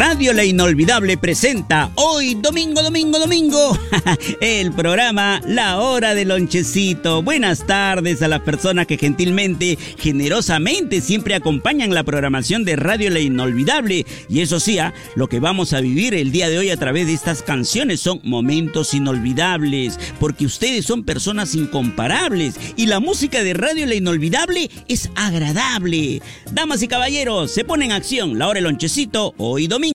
Radio La Inolvidable presenta hoy, domingo, domingo, domingo, el programa La Hora del Lonchecito. Buenas tardes a las personas que gentilmente, generosamente siempre acompañan la programación de Radio La Inolvidable. Y eso sí, ¿ah? lo que vamos a vivir el día de hoy a través de estas canciones son momentos inolvidables, porque ustedes son personas incomparables y la música de Radio La Inolvidable es agradable. Damas y caballeros, se pone en acción La Hora del Lonchecito hoy domingo.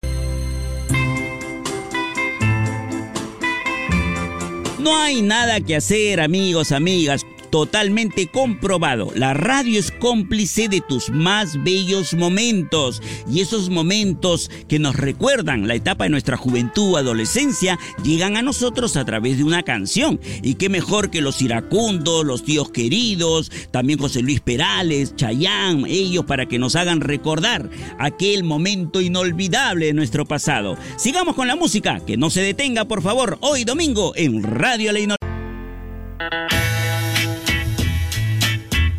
No hay nada que hacer, amigos, amigas totalmente comprobado. La radio es cómplice de tus más bellos momentos y esos momentos que nos recuerdan la etapa de nuestra juventud o adolescencia llegan a nosotros a través de una canción. Y qué mejor que los iracundos, los tíos queridos, también José Luis Perales, Chayán, ellos para que nos hagan recordar aquel momento inolvidable de nuestro pasado. Sigamos con la música, que no se detenga por favor, hoy domingo en Radio La Inolvidable.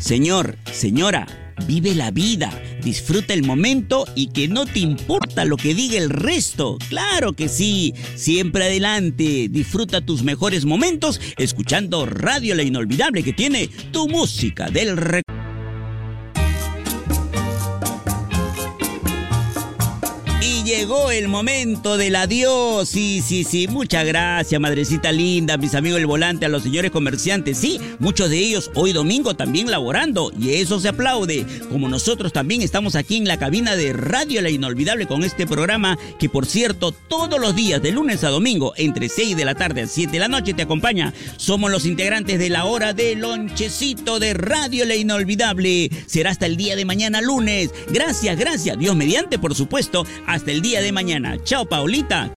Señor, señora, vive la vida, disfruta el momento y que no te importa lo que diga el resto. Claro que sí, siempre adelante, disfruta tus mejores momentos escuchando Radio La Inolvidable que tiene tu música del recuerdo. Llegó el momento del adiós. Sí, sí, sí. Muchas gracias, madrecita linda, mis amigos del volante, a los señores comerciantes. Sí, muchos de ellos hoy domingo también laborando. Y eso se aplaude. Como nosotros también estamos aquí en la cabina de Radio La Inolvidable con este programa que, por cierto, todos los días, de lunes a domingo, entre 6 de la tarde a 7 de la noche, te acompaña. Somos los integrantes de la hora de lonchecito de Radio La Inolvidable. Será hasta el día de mañana lunes. Gracias, gracias. Dios mediante, por supuesto. Hasta el día de mañana. Chao, Paulita.